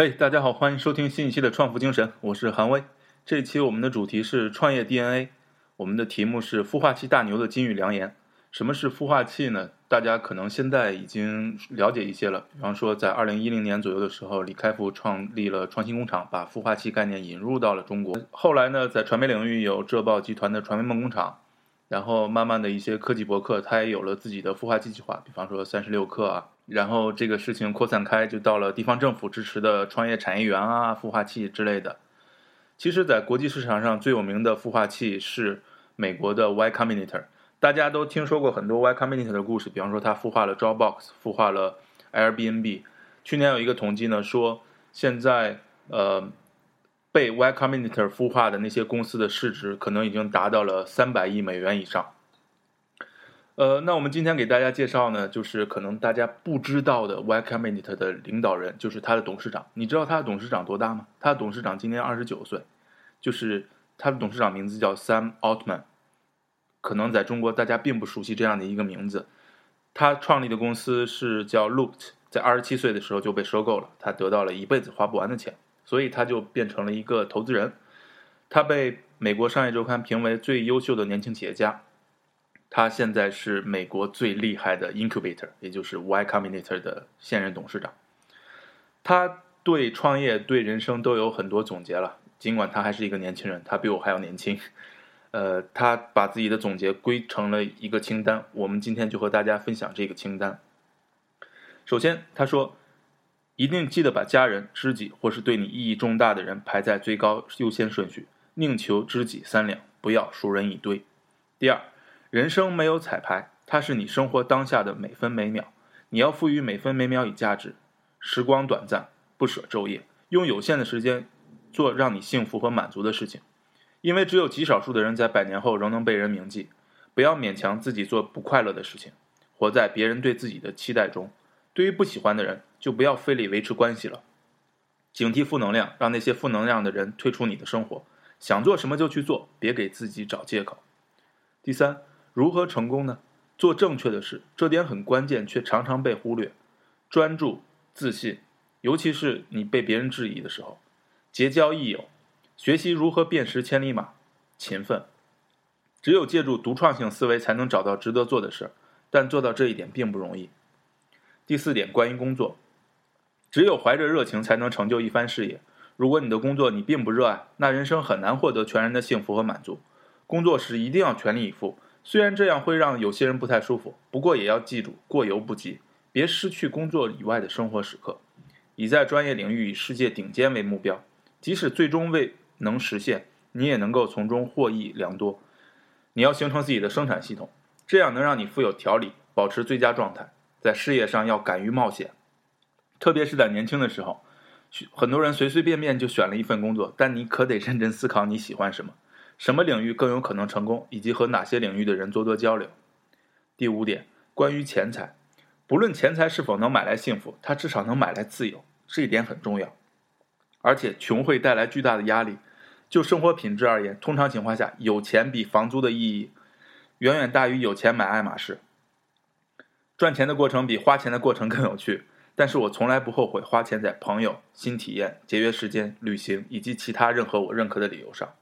嘿，大家好，欢迎收听新一期的创富精神，我是韩威。这一期我们的主题是创业 DNA，我们的题目是孵化器大牛的金玉良言。什么是孵化器呢？大家可能现在已经了解一些了。比方说，在二零一零年左右的时候，李开复创立了创新工厂，把孵化器概念引入到了中国。后来呢，在传媒领域有浙报集团的传媒梦工厂，然后慢慢的一些科技博客，它也有了自己的孵化器计划，比方说三十六氪啊。然后这个事情扩散开，就到了地方政府支持的创业产业园啊、孵化器之类的。其实，在国际市场上最有名的孵化器是美国的 Y Combinator。大家都听说过很多 Y Combinator 的故事，比方说它孵化了 Dropbox，孵化了 Airbnb。去年有一个统计呢，说现在呃被 Y Combinator 孵化的那些公司的市值可能已经达到了三百亿美元以上。呃，那我们今天给大家介绍呢，就是可能大家不知道的 Y Combinator 的领导人，就是他的董事长。你知道他的董事长多大吗？他的董事长今年二十九岁，就是他的董事长名字叫 Sam Altman。可能在中国大家并不熟悉这样的一个名字，他创立的公司是叫 Looked，在二十七岁的时候就被收购了，他得到了一辈子花不完的钱，所以他就变成了一个投资人。他被美国商业周刊评为最优秀的年轻企业家。他现在是美国最厉害的 Incubator，也就是 Y Combinator 的现任董事长。他对创业、对人生都有很多总结了，尽管他还是一个年轻人，他比我还要年轻。呃，他把自己的总结归成了一个清单，我们今天就和大家分享这个清单。首先，他说，一定记得把家人、知己或是对你意义重大的人排在最高优先顺序，宁求知己三两，不要熟人一堆。第二，人生没有彩排，它是你生活当下的每分每秒，你要赋予每分每秒以价值。时光短暂，不舍昼夜，用有限的时间做让你幸福和满足的事情。因为只有极少数的人在百年后仍能被人铭记，不要勉强自己做不快乐的事情，活在别人对自己的期待中。对于不喜欢的人，就不要费力维持关系了。警惕负能量，让那些负能量的人退出你的生活。想做什么就去做，别给自己找借口。第三，如何成功呢？做正确的事，这点很关键，却常常被忽略。专注、自信，尤其是你被别人质疑的时候。结交益友。学习如何辨识千里马，勤奋，只有借助独创性思维，才能找到值得做的事儿，但做到这一点并不容易。第四点，关于工作，只有怀着热情，才能成就一番事业。如果你的工作你并不热爱，那人生很难获得全然的幸福和满足。工作时一定要全力以赴，虽然这样会让有些人不太舒服，不过也要记住过犹不及，别失去工作以外的生活时刻。以在专业领域以世界顶尖为目标，即使最终未能实现，你也能够从中获益良多。你要形成自己的生产系统，这样能让你富有条理，保持最佳状态。在事业上要敢于冒险，特别是在年轻的时候，很多人随随便便就选了一份工作，但你可得认真思考你喜欢什么，什么领域更有可能成功，以及和哪些领域的人多多交流。第五点，关于钱财，不论钱财是否能买来幸福，它至少能买来自由，这一点很重要。而且，穷会带来巨大的压力。就生活品质而言，通常情况下，有钱比房租的意义远远大于有钱买爱马仕。赚钱的过程比花钱的过程更有趣，但是我从来不后悔花钱在朋友、新体验、节约时间、旅行以及其他任何我认可的理由上。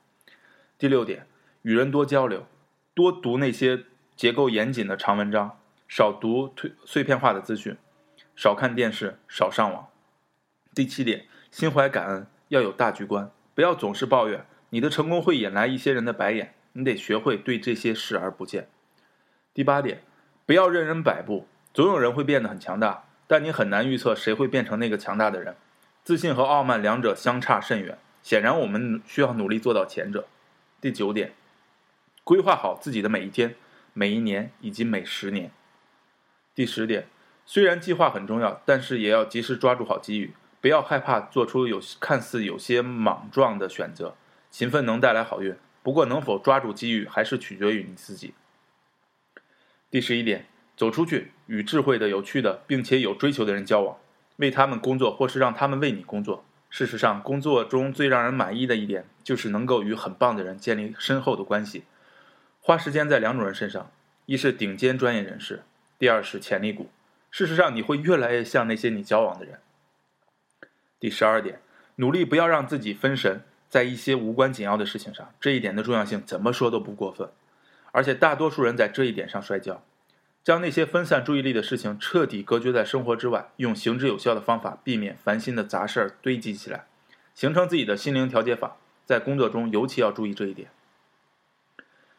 第六点，与人多交流，多读那些结构严谨的长文章，少读碎碎片化的资讯，少看电视，少上网。第七点，心怀感恩，要有大局观。不要总是抱怨，你的成功会引来一些人的白眼，你得学会对这些视而不见。第八点，不要任人摆布，总有人会变得很强大，但你很难预测谁会变成那个强大的人。自信和傲慢两者相差甚远，显然我们需要努力做到前者。第九点，规划好自己的每一天、每一年以及每十年。第十点，虽然计划很重要，但是也要及时抓住好机遇。不要害怕做出有看似有些莽撞的选择，勤奋能带来好运。不过，能否抓住机遇，还是取决于你自己。第十一点，走出去，与智慧的、有趣的，并且有追求的人交往，为他们工作，或是让他们为你工作。事实上，工作中最让人满意的一点，就是能够与很棒的人建立深厚的关系。花时间在两种人身上：一是顶尖专业人士，第二是潜力股。事实上，你会越来越像那些你交往的人。第十二点，努力不要让自己分神在一些无关紧要的事情上，这一点的重要性怎么说都不过分。而且大多数人在这一点上摔跤，将那些分散注意力的事情彻底隔绝在生活之外，用行之有效的方法避免烦心的杂事儿堆积起来，形成自己的心灵调节法。在工作中尤其要注意这一点。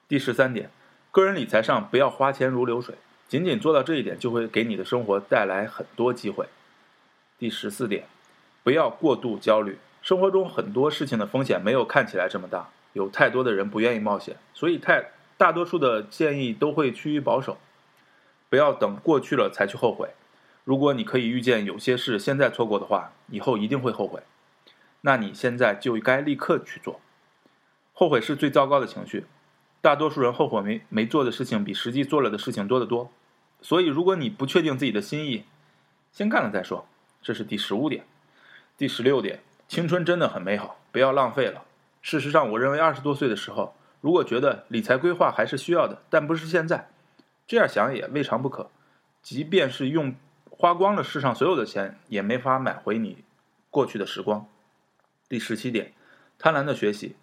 第十三点，个人理财上不要花钱如流水，仅仅做到这一点就会给你的生活带来很多机会。第十四点，不要过度焦虑，生活中很多事情的风险没有看起来这么大，有太多的人不愿意冒险，所以太。大多数的建议都会趋于保守，不要等过去了才去后悔。如果你可以预见有些事现在错过的话，以后一定会后悔，那你现在就该立刻去做。后悔是最糟糕的情绪，大多数人后悔没没做的事情比实际做了的事情多得多。所以，如果你不确定自己的心意，先干了再说。这是第十五点。第十六点，青春真的很美好，不要浪费了。事实上，我认为二十多岁的时候。如果觉得理财规划还是需要的，但不是现在，这样想也未尝不可。即便是用花光了世上所有的钱，也没法买回你过去的时光。第十七点，贪婪的学习。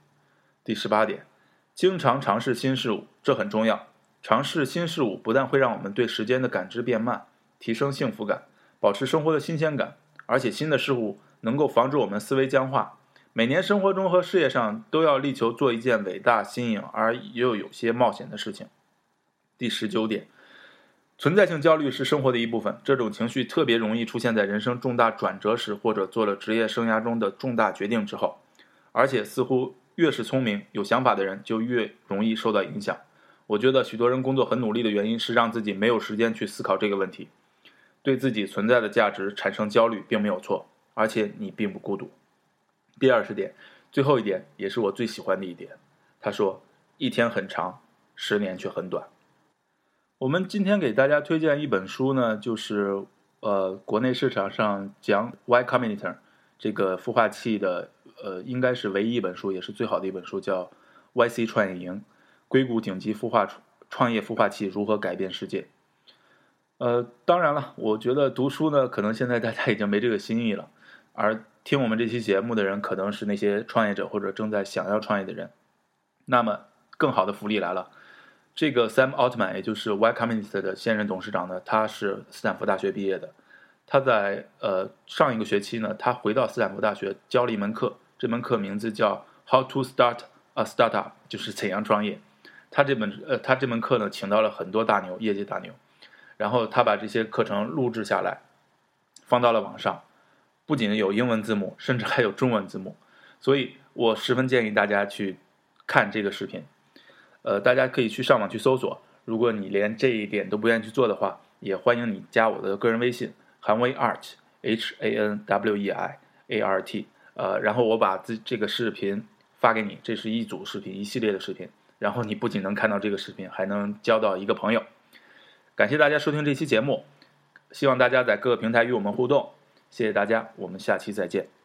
第十八点，经常尝试新事物，这很重要。尝试新事物不但会让我们对时间的感知变慢，提升幸福感，保持生活的新鲜感，而且新的事物能够防止我们思维僵化。每年生活中和事业上都要力求做一件伟大、新颖而又有些冒险的事情。第十九点，存在性焦虑是生活的一部分，这种情绪特别容易出现在人生重大转折时，或者做了职业生涯中的重大决定之后，而且似乎越是聪明、有想法的人就越容易受到影响。我觉得许多人工作很努力的原因是让自己没有时间去思考这个问题，对自己存在的价值产生焦虑并没有错，而且你并不孤独。第二十点，最后一点也是我最喜欢的一点。他说：“一天很长，十年却很短。”我们今天给大家推荐一本书呢，就是呃，国内市场上讲 Y Combinator 这个孵化器的，呃，应该是唯一一本书，也是最好的一本书，叫 YC 创业营：硅谷顶级孵化创业孵化器如何改变世界。呃，当然了，我觉得读书呢，可能现在大家已经没这个心意了，而。听我们这期节目的人可能是那些创业者或者正在想要创业的人，那么更好的福利来了。这个 Sam Altman，也就是 Y Combinator 的现任董事长呢，他是斯坦福大学毕业的。他在呃上一个学期呢，他回到斯坦福大学教了一门课，这门课名字叫 How to Start a Startup，就是怎样创业。他这本呃他这门课呢，请到了很多大牛，业界大牛，然后他把这些课程录制下来，放到了网上。不仅有英文字幕，甚至还有中文字幕，所以我十分建议大家去看这个视频。呃，大家可以去上网去搜索。如果你连这一点都不愿意去做的话，也欢迎你加我的个人微信韩威 art h a n w e i a r t。呃，然后我把这这个视频发给你，这是一组视频，一系列的视频。然后你不仅能看到这个视频，还能交到一个朋友。感谢大家收听这期节目，希望大家在各个平台与我们互动。谢谢大家，我们下期再见。